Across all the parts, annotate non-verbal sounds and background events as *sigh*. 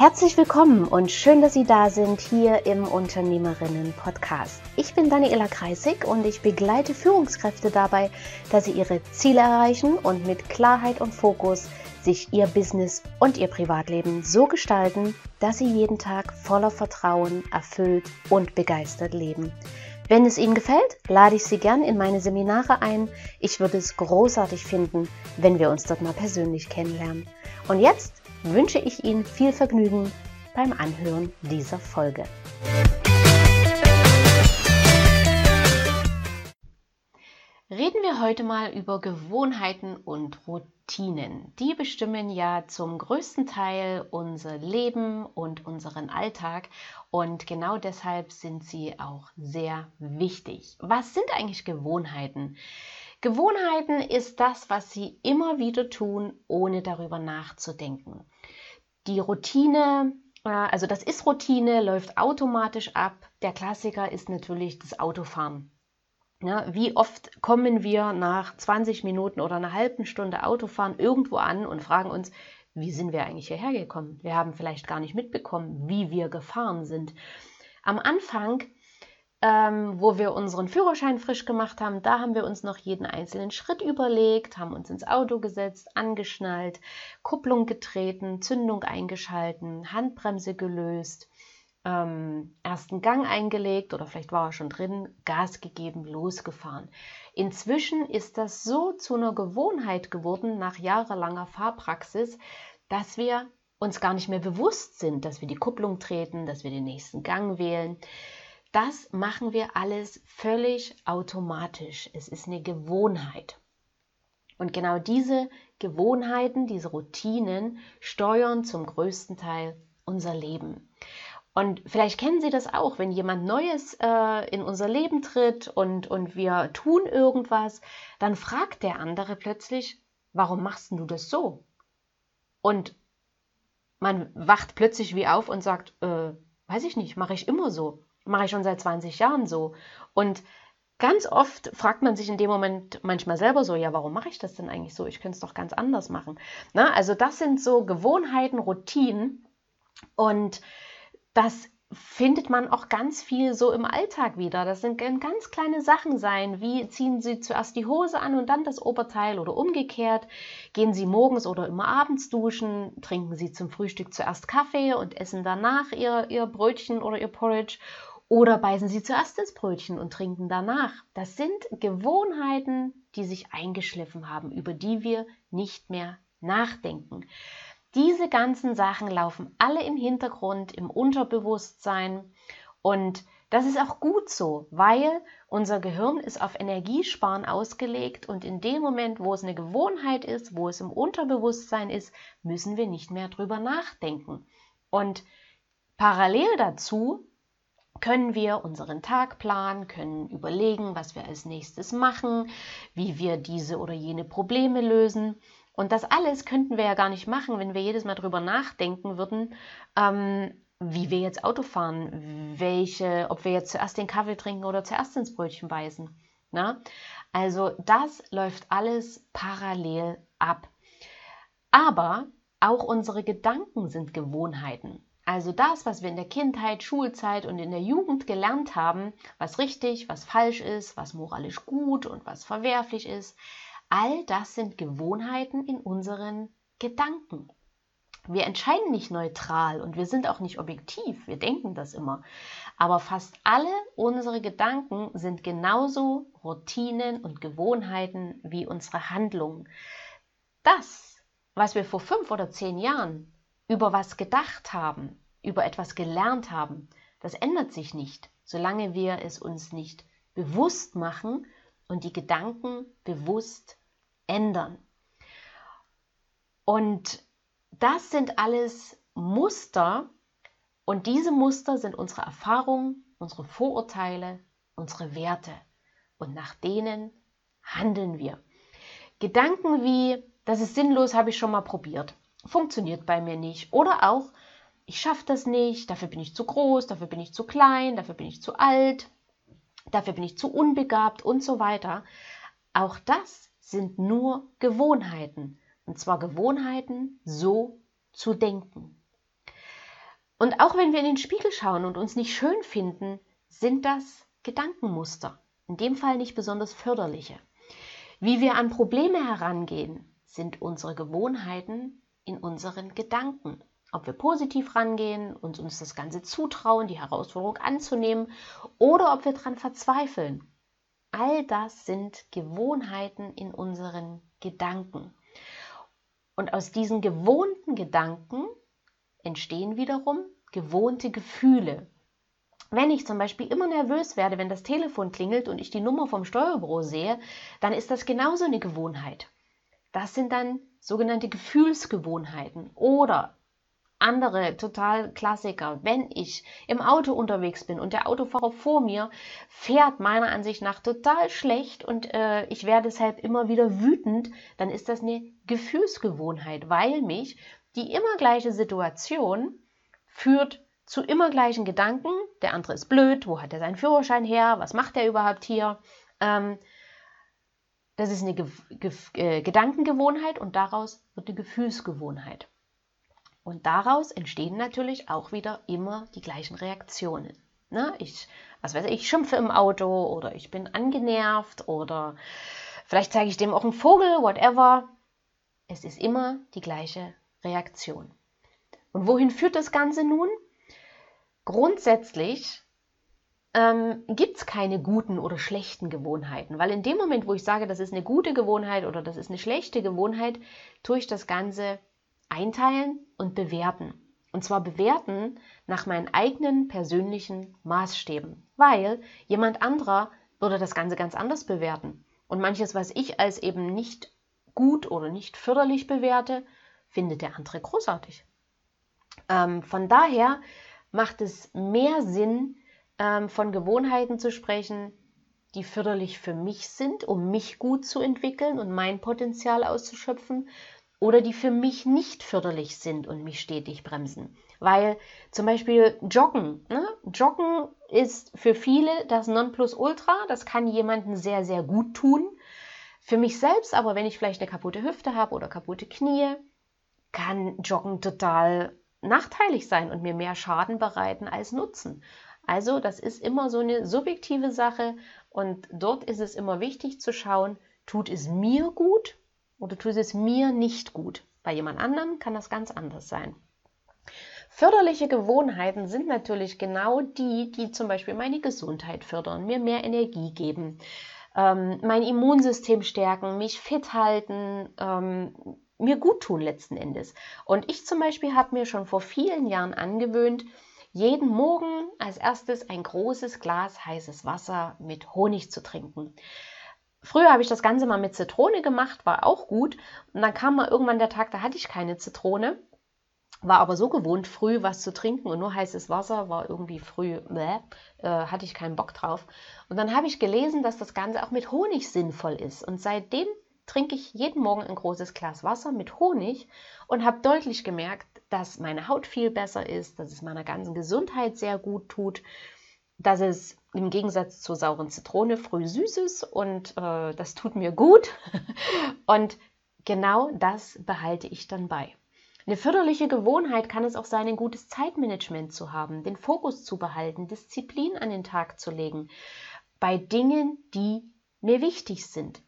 Herzlich willkommen und schön, dass Sie da sind hier im Unternehmerinnen Podcast. Ich bin Daniela Kreisig und ich begleite Führungskräfte dabei, dass sie ihre Ziele erreichen und mit Klarheit und Fokus sich ihr Business und ihr Privatleben so gestalten, dass sie jeden Tag voller Vertrauen, erfüllt und begeistert leben. Wenn es Ihnen gefällt, lade ich Sie gern in meine Seminare ein. Ich würde es großartig finden, wenn wir uns dort mal persönlich kennenlernen. Und jetzt wünsche ich Ihnen viel Vergnügen beim Anhören dieser Folge. Reden wir heute mal über Gewohnheiten und Routinen. Die bestimmen ja zum größten Teil unser Leben und unseren Alltag und genau deshalb sind sie auch sehr wichtig. Was sind eigentlich Gewohnheiten? Gewohnheiten ist das, was Sie immer wieder tun, ohne darüber nachzudenken. Die Routine, äh, also das ist Routine, läuft automatisch ab. Der Klassiker ist natürlich das Autofahren. Ja, wie oft kommen wir nach 20 Minuten oder einer halben Stunde Autofahren irgendwo an und fragen uns, wie sind wir eigentlich hierher gekommen? Wir haben vielleicht gar nicht mitbekommen, wie wir gefahren sind. Am Anfang ähm, wo wir unseren Führerschein frisch gemacht haben, da haben wir uns noch jeden einzelnen Schritt überlegt, haben uns ins Auto gesetzt, angeschnallt, Kupplung getreten, Zündung eingeschalten, Handbremse gelöst, ähm, ersten Gang eingelegt oder vielleicht war er schon drin, Gas gegeben, losgefahren. Inzwischen ist das so zu einer Gewohnheit geworden nach jahrelanger Fahrpraxis, dass wir uns gar nicht mehr bewusst sind, dass wir die Kupplung treten, dass wir den nächsten Gang wählen. Das machen wir alles völlig automatisch. Es ist eine Gewohnheit. Und genau diese Gewohnheiten, diese Routinen steuern zum größten Teil unser Leben. Und vielleicht kennen Sie das auch, wenn jemand Neues äh, in unser Leben tritt und, und wir tun irgendwas, dann fragt der andere plötzlich, warum machst du das so? Und man wacht plötzlich wie auf und sagt, äh, weiß ich nicht, mache ich immer so mache ich schon seit 20 Jahren so. Und ganz oft fragt man sich in dem Moment manchmal selber so, ja, warum mache ich das denn eigentlich so? Ich könnte es doch ganz anders machen. Na, also das sind so Gewohnheiten, Routinen und das findet man auch ganz viel so im Alltag wieder. Das sind ganz kleine Sachen sein, wie ziehen Sie zuerst die Hose an und dann das Oberteil oder umgekehrt. Gehen Sie morgens oder immer abends duschen, trinken Sie zum Frühstück zuerst Kaffee und essen danach Ihr, Ihr Brötchen oder Ihr Porridge oder beißen Sie zuerst ins Brötchen und trinken danach. Das sind Gewohnheiten, die sich eingeschliffen haben, über die wir nicht mehr nachdenken. Diese ganzen Sachen laufen alle im Hintergrund, im Unterbewusstsein und das ist auch gut so, weil unser Gehirn ist auf Energiesparen ausgelegt und in dem Moment, wo es eine Gewohnheit ist, wo es im Unterbewusstsein ist, müssen wir nicht mehr drüber nachdenken. Und parallel dazu können wir unseren Tag planen, können überlegen, was wir als nächstes machen, wie wir diese oder jene Probleme lösen. Und das alles könnten wir ja gar nicht machen, wenn wir jedes Mal darüber nachdenken würden, ähm, wie wir jetzt Auto fahren, welche, ob wir jetzt zuerst den Kaffee trinken oder zuerst ins Brötchen beißen. Na? Also das läuft alles parallel ab. Aber auch unsere Gedanken sind Gewohnheiten. Also das, was wir in der Kindheit, Schulzeit und in der Jugend gelernt haben, was richtig, was falsch ist, was moralisch gut und was verwerflich ist, all das sind Gewohnheiten in unseren Gedanken. Wir entscheiden nicht neutral und wir sind auch nicht objektiv, wir denken das immer. Aber fast alle unsere Gedanken sind genauso Routinen und Gewohnheiten wie unsere Handlungen. Das, was wir vor fünf oder zehn Jahren über was gedacht haben, über etwas gelernt haben, das ändert sich nicht, solange wir es uns nicht bewusst machen und die Gedanken bewusst ändern. Und das sind alles Muster und diese Muster sind unsere Erfahrungen, unsere Vorurteile, unsere Werte und nach denen handeln wir. Gedanken wie, das ist sinnlos, habe ich schon mal probiert funktioniert bei mir nicht. Oder auch, ich schaffe das nicht, dafür bin ich zu groß, dafür bin ich zu klein, dafür bin ich zu alt, dafür bin ich zu unbegabt und so weiter. Auch das sind nur Gewohnheiten. Und zwar Gewohnheiten, so zu denken. Und auch wenn wir in den Spiegel schauen und uns nicht schön finden, sind das Gedankenmuster. In dem Fall nicht besonders förderliche. Wie wir an Probleme herangehen, sind unsere Gewohnheiten in unseren Gedanken. Ob wir positiv rangehen und uns das Ganze zutrauen, die Herausforderung anzunehmen, oder ob wir daran verzweifeln. All das sind Gewohnheiten in unseren Gedanken. Und aus diesen gewohnten Gedanken entstehen wiederum gewohnte Gefühle. Wenn ich zum Beispiel immer nervös werde, wenn das Telefon klingelt und ich die Nummer vom Steuerbüro sehe, dann ist das genauso eine Gewohnheit. Das sind dann sogenannte Gefühlsgewohnheiten. Oder andere total Klassiker. Wenn ich im Auto unterwegs bin und der Autofahrer vor mir fährt meiner Ansicht nach total schlecht und äh, ich werde deshalb immer wieder wütend, dann ist das eine Gefühlsgewohnheit, weil mich die immer gleiche Situation führt zu immer gleichen Gedanken. Der andere ist blöd, wo hat er seinen Führerschein her, was macht er überhaupt hier? Ähm, das ist eine Ge Ge äh, Gedankengewohnheit und daraus wird eine Gefühlsgewohnheit. Und daraus entstehen natürlich auch wieder immer die gleichen Reaktionen. Ne? Ich, was weiß ich, schimpfe im Auto oder ich bin angenervt oder vielleicht zeige ich dem auch einen Vogel, whatever. Es ist immer die gleiche Reaktion. Und wohin führt das Ganze nun? Grundsätzlich ähm, gibt es keine guten oder schlechten Gewohnheiten, weil in dem Moment, wo ich sage, das ist eine gute Gewohnheit oder das ist eine schlechte Gewohnheit, tue ich das Ganze einteilen und bewerten. Und zwar bewerten nach meinen eigenen persönlichen Maßstäben, weil jemand anderer würde das Ganze ganz anders bewerten. Und manches, was ich als eben nicht gut oder nicht förderlich bewerte, findet der andere großartig. Ähm, von daher macht es mehr Sinn, ähm, von Gewohnheiten zu sprechen, die förderlich für mich sind, um mich gut zu entwickeln und mein Potenzial auszuschöpfen, oder die für mich nicht förderlich sind und mich stetig bremsen. Weil zum Beispiel Joggen. Ne? Joggen ist für viele das Nonplusultra. Das kann jemandem sehr, sehr gut tun. Für mich selbst aber, wenn ich vielleicht eine kaputte Hüfte habe oder kaputte Knie, kann Joggen total nachteilig sein und mir mehr Schaden bereiten als Nutzen. Also das ist immer so eine subjektive Sache und dort ist es immer wichtig zu schauen, tut es mir gut oder tut es mir nicht gut. Bei jemand anderem kann das ganz anders sein. Förderliche Gewohnheiten sind natürlich genau die, die zum Beispiel meine Gesundheit fördern, mir mehr Energie geben, ähm, mein Immunsystem stärken, mich fit halten, ähm, mir gut tun letzten Endes. Und ich zum Beispiel habe mir schon vor vielen Jahren angewöhnt, jeden Morgen als erstes ein großes Glas heißes Wasser mit Honig zu trinken. Früher habe ich das Ganze mal mit Zitrone gemacht, war auch gut. Und dann kam mal irgendwann der Tag, da hatte ich keine Zitrone. War aber so gewohnt, früh was zu trinken und nur heißes Wasser war irgendwie früh, bäh, äh, hatte ich keinen Bock drauf. Und dann habe ich gelesen, dass das Ganze auch mit Honig sinnvoll ist. Und seitdem trinke ich jeden Morgen ein großes Glas Wasser mit Honig und habe deutlich gemerkt, dass meine Haut viel besser ist, dass es meiner ganzen Gesundheit sehr gut tut, dass es im Gegensatz zur sauren Zitrone früh süß ist und äh, das tut mir gut. *laughs* und genau das behalte ich dann bei. Eine förderliche Gewohnheit kann es auch sein, ein gutes Zeitmanagement zu haben, den Fokus zu behalten, Disziplin an den Tag zu legen bei Dingen, die mir wichtig sind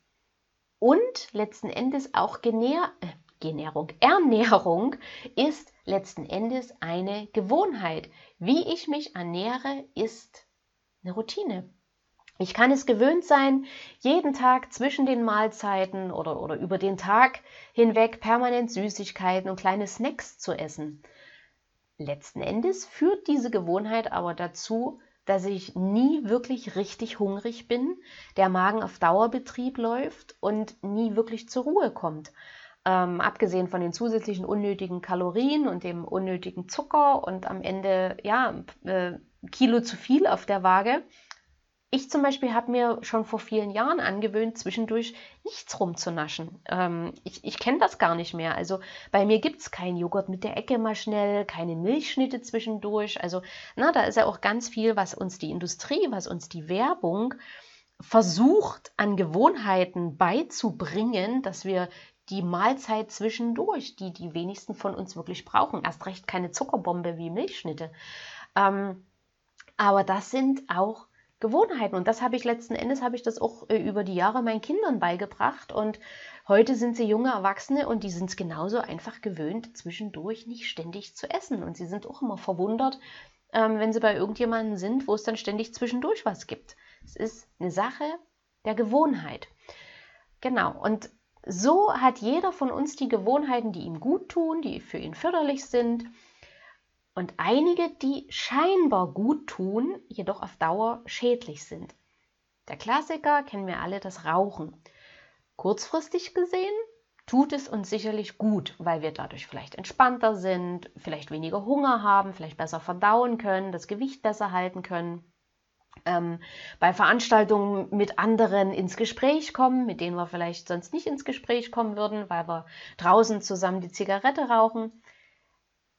und letzten Endes auch Genär äh, Genährung, Ernährung ist letzten Endes eine Gewohnheit. Wie ich mich ernähre, ist eine Routine. Ich kann es gewöhnt sein, jeden Tag zwischen den Mahlzeiten oder, oder über den Tag hinweg permanent Süßigkeiten und kleine Snacks zu essen. Letzten Endes führt diese Gewohnheit aber dazu, dass ich nie wirklich richtig hungrig bin, der Magen auf Dauerbetrieb läuft und nie wirklich zur Ruhe kommt. Ähm, abgesehen von den zusätzlichen unnötigen Kalorien und dem unnötigen Zucker und am Ende ja äh, Kilo zu viel auf der Waage, ich zum Beispiel habe mir schon vor vielen Jahren angewöhnt, zwischendurch nichts rumzunaschen. Ähm, ich ich kenne das gar nicht mehr. Also bei mir gibt es keinen Joghurt mit der Ecke mal schnell, keine Milchschnitte zwischendurch. Also na, da ist ja auch ganz viel, was uns die Industrie, was uns die Werbung versucht an Gewohnheiten beizubringen, dass wir die Mahlzeit zwischendurch, die die wenigsten von uns wirklich brauchen. Erst recht keine Zuckerbombe wie Milchschnitte. Ähm, aber das sind auch Gewohnheiten. Und das habe ich letzten Endes, habe ich das auch äh, über die Jahre meinen Kindern beigebracht. Und heute sind sie junge Erwachsene und die sind es genauso einfach gewöhnt, zwischendurch nicht ständig zu essen. Und sie sind auch immer verwundert, ähm, wenn sie bei irgendjemandem sind, wo es dann ständig zwischendurch was gibt. Es ist eine Sache der Gewohnheit. Genau. Und so hat jeder von uns die Gewohnheiten, die ihm gut tun, die für ihn förderlich sind und einige, die scheinbar gut tun, jedoch auf Dauer schädlich sind. Der Klassiker kennen wir alle, das Rauchen. Kurzfristig gesehen tut es uns sicherlich gut, weil wir dadurch vielleicht entspannter sind, vielleicht weniger Hunger haben, vielleicht besser verdauen können, das Gewicht besser halten können. Ähm, bei Veranstaltungen mit anderen ins Gespräch kommen, mit denen wir vielleicht sonst nicht ins Gespräch kommen würden, weil wir draußen zusammen die Zigarette rauchen.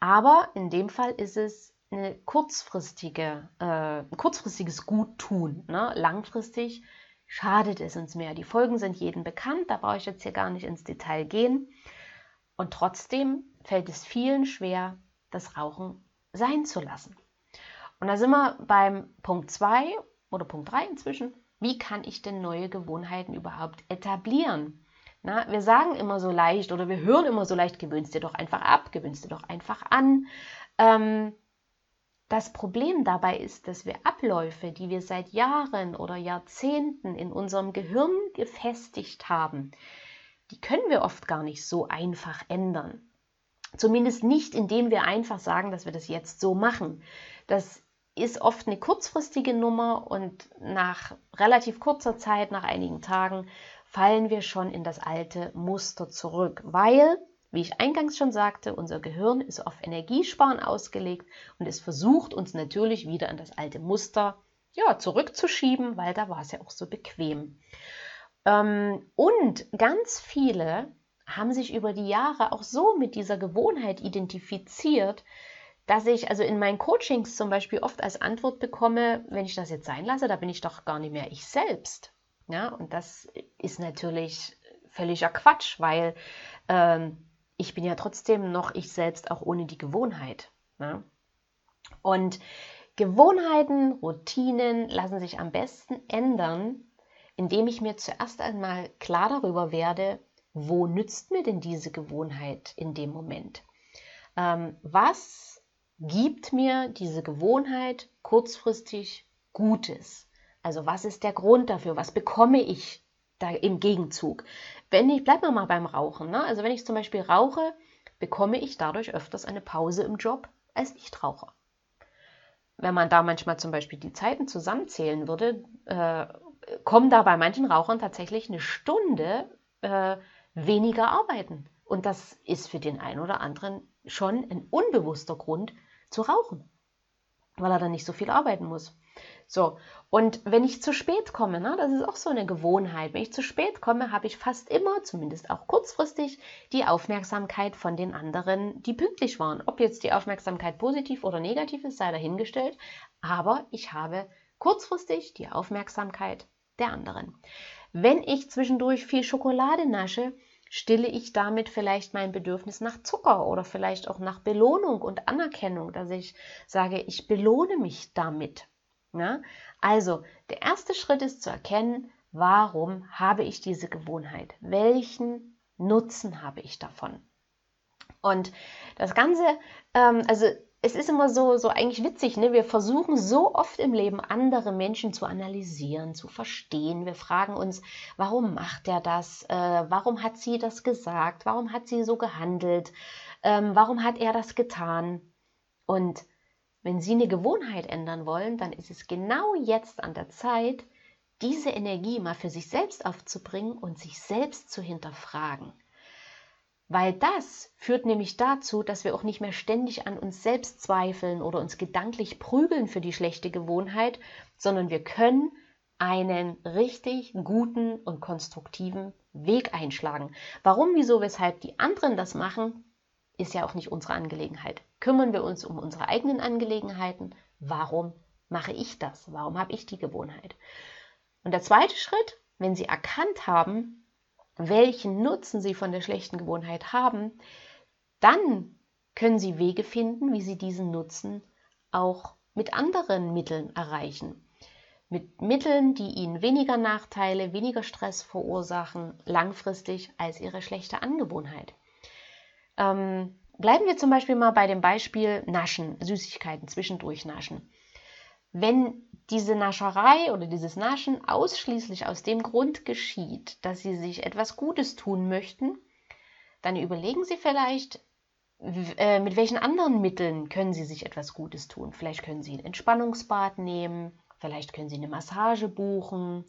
Aber in dem Fall ist es eine kurzfristige, äh, ein kurzfristiges Guttun. Ne? Langfristig schadet es uns mehr. Die Folgen sind jedem bekannt, da brauche ich jetzt hier gar nicht ins Detail gehen. Und trotzdem fällt es vielen schwer, das Rauchen sein zu lassen. Und da sind wir beim Punkt 2 oder Punkt 3 inzwischen. Wie kann ich denn neue Gewohnheiten überhaupt etablieren? Na, wir sagen immer so leicht oder wir hören immer so leicht, gewöhnst dir doch einfach ab, gewöhnst dir doch einfach an. Ähm, das Problem dabei ist, dass wir Abläufe, die wir seit Jahren oder Jahrzehnten in unserem Gehirn gefestigt haben, die können wir oft gar nicht so einfach ändern. Zumindest nicht, indem wir einfach sagen, dass wir das jetzt so machen. Das ist oft eine kurzfristige Nummer und nach relativ kurzer Zeit, nach einigen Tagen, fallen wir schon in das alte Muster zurück, weil, wie ich eingangs schon sagte, unser Gehirn ist auf Energiesparen ausgelegt und es versucht uns natürlich wieder in das alte Muster ja, zurückzuschieben, weil da war es ja auch so bequem. Ähm, und ganz viele haben sich über die Jahre auch so mit dieser Gewohnheit identifiziert, dass ich also in meinen Coachings zum Beispiel oft als Antwort bekomme, wenn ich das jetzt sein lasse, da bin ich doch gar nicht mehr ich selbst. Ja, und das ist natürlich völliger Quatsch, weil ähm, ich bin ja trotzdem noch ich selbst, auch ohne die Gewohnheit. Ne? Und Gewohnheiten, Routinen lassen sich am besten ändern, indem ich mir zuerst einmal klar darüber werde, wo nützt mir denn diese Gewohnheit in dem Moment? Ähm, was gibt mir diese Gewohnheit kurzfristig Gutes? Also was ist der Grund dafür? Was bekomme ich da im Gegenzug? Wenn ich, bleiben wir mal beim Rauchen. Ne? Also wenn ich zum Beispiel rauche, bekomme ich dadurch öfters eine Pause im Job als Nichtraucher. Wenn man da manchmal zum Beispiel die Zeiten zusammenzählen würde, äh, kommen da bei manchen Rauchern tatsächlich eine Stunde äh, weniger arbeiten. Und das ist für den einen oder anderen schon ein unbewusster Grund zu rauchen, weil er dann nicht so viel arbeiten muss. So, und wenn ich zu spät komme, ne, das ist auch so eine Gewohnheit, wenn ich zu spät komme, habe ich fast immer, zumindest auch kurzfristig, die Aufmerksamkeit von den anderen, die pünktlich waren. Ob jetzt die Aufmerksamkeit positiv oder negativ ist, sei dahingestellt, aber ich habe kurzfristig die Aufmerksamkeit der anderen. Wenn ich zwischendurch viel Schokolade nasche, stille ich damit vielleicht mein Bedürfnis nach Zucker oder vielleicht auch nach Belohnung und Anerkennung, dass ich sage, ich belohne mich damit. Ja? Also, der erste Schritt ist zu erkennen, warum habe ich diese Gewohnheit? Welchen Nutzen habe ich davon? Und das Ganze, ähm, also es ist immer so, so eigentlich witzig, ne? Wir versuchen so oft im Leben andere Menschen zu analysieren, zu verstehen. Wir fragen uns, warum macht er das? Äh, warum hat sie das gesagt? Warum hat sie so gehandelt? Ähm, warum hat er das getan? Und wenn Sie eine Gewohnheit ändern wollen, dann ist es genau jetzt an der Zeit, diese Energie mal für sich selbst aufzubringen und sich selbst zu hinterfragen. Weil das führt nämlich dazu, dass wir auch nicht mehr ständig an uns selbst zweifeln oder uns gedanklich prügeln für die schlechte Gewohnheit, sondern wir können einen richtig guten und konstruktiven Weg einschlagen. Warum, wieso, weshalb die anderen das machen, ist ja auch nicht unsere Angelegenheit. Kümmern wir uns um unsere eigenen Angelegenheiten. Warum mache ich das? Warum habe ich die Gewohnheit? Und der zweite Schritt, wenn Sie erkannt haben, welchen Nutzen Sie von der schlechten Gewohnheit haben, dann können Sie Wege finden, wie Sie diesen Nutzen auch mit anderen Mitteln erreichen. Mit Mitteln, die Ihnen weniger Nachteile, weniger Stress verursachen, langfristig als Ihre schlechte Angewohnheit. Ähm, bleiben wir zum Beispiel mal bei dem Beispiel Naschen, Süßigkeiten, zwischendurch naschen. Wenn diese Nascherei oder dieses Naschen ausschließlich aus dem Grund geschieht, dass Sie sich etwas Gutes tun möchten, dann überlegen Sie vielleicht, äh, mit welchen anderen Mitteln können Sie sich etwas Gutes tun. Vielleicht können Sie ein Entspannungsbad nehmen, vielleicht können Sie eine Massage buchen.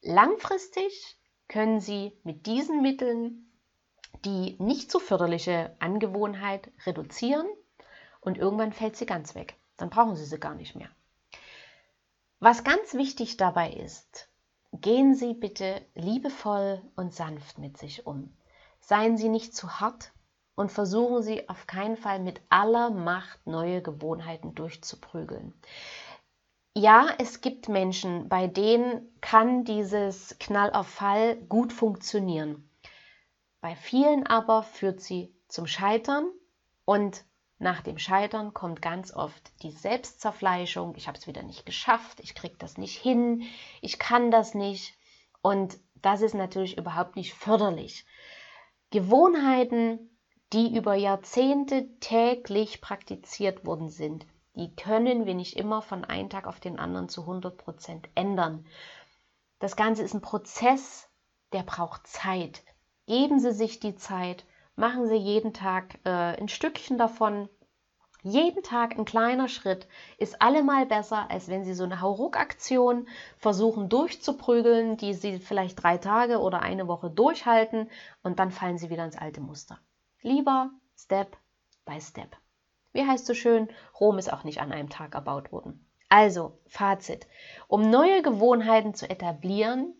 Langfristig können Sie mit diesen Mitteln die nicht so förderliche Angewohnheit reduzieren und irgendwann fällt sie ganz weg. Dann brauchen Sie sie gar nicht mehr. Was ganz wichtig dabei ist, gehen Sie bitte liebevoll und sanft mit sich um. Seien Sie nicht zu hart und versuchen Sie auf keinen Fall mit aller Macht neue Gewohnheiten durchzuprügeln. Ja, es gibt Menschen, bei denen kann dieses Knall auf Fall gut funktionieren. Bei vielen aber führt sie zum Scheitern und nach dem Scheitern kommt ganz oft die Selbstzerfleischung. Ich habe es wieder nicht geschafft, ich kriege das nicht hin, ich kann das nicht. Und das ist natürlich überhaupt nicht förderlich. Gewohnheiten, die über Jahrzehnte täglich praktiziert worden sind, die können wir nicht immer von einem Tag auf den anderen zu 100 Prozent ändern. Das Ganze ist ein Prozess, der braucht Zeit. Geben Sie sich die Zeit, machen Sie jeden Tag äh, ein Stückchen davon. Jeden Tag ein kleiner Schritt ist allemal besser, als wenn Sie so eine Hauruck-Aktion versuchen durchzuprügeln, die Sie vielleicht drei Tage oder eine Woche durchhalten und dann fallen Sie wieder ins alte Muster. Lieber Step by Step. Wie heißt so schön, Rom ist auch nicht an einem Tag erbaut worden. Also, Fazit. Um neue Gewohnheiten zu etablieren,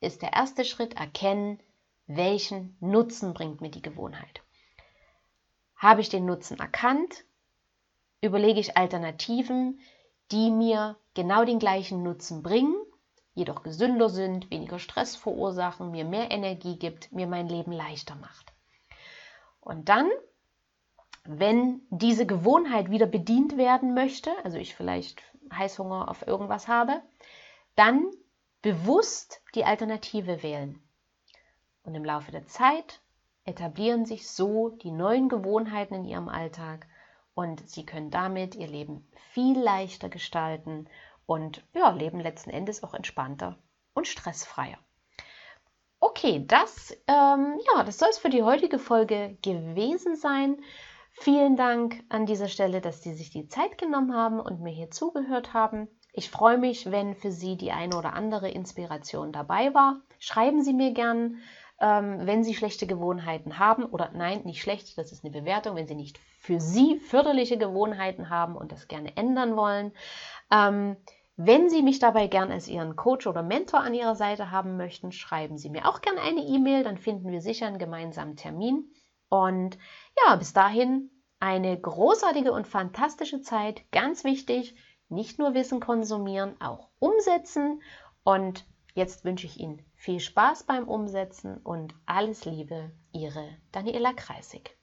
ist der erste Schritt erkennen, welchen Nutzen bringt mir die Gewohnheit. Habe ich den Nutzen erkannt, überlege ich Alternativen, die mir genau den gleichen Nutzen bringen, jedoch gesünder sind, weniger Stress verursachen, mir mehr Energie gibt, mir mein Leben leichter macht. Und dann, wenn diese Gewohnheit wieder bedient werden möchte, also ich vielleicht Heißhunger auf irgendwas habe, dann bewusst die Alternative wählen. Und im Laufe der Zeit etablieren sich so die neuen Gewohnheiten in ihrem Alltag und sie können damit ihr Leben viel leichter gestalten und ja, leben letzten Endes auch entspannter und stressfreier. Okay, das, ähm, ja, das soll es für die heutige Folge gewesen sein. Vielen Dank an dieser Stelle, dass Sie sich die Zeit genommen haben und mir hier zugehört haben. Ich freue mich, wenn für Sie die eine oder andere Inspiration dabei war. Schreiben Sie mir gern, ähm, wenn Sie schlechte Gewohnheiten haben oder nein, nicht schlecht, das ist eine Bewertung, wenn Sie nicht für Sie förderliche Gewohnheiten haben und das gerne ändern wollen. Ähm, wenn Sie mich dabei gern als Ihren Coach oder Mentor an Ihrer Seite haben möchten, schreiben Sie mir auch gerne eine E-Mail, dann finden wir sicher einen gemeinsamen Termin. Und ja, bis dahin eine großartige und fantastische Zeit. Ganz wichtig, nicht nur Wissen konsumieren, auch umsetzen. Und jetzt wünsche ich Ihnen viel Spaß beim Umsetzen und alles Liebe, Ihre Daniela Kreisig.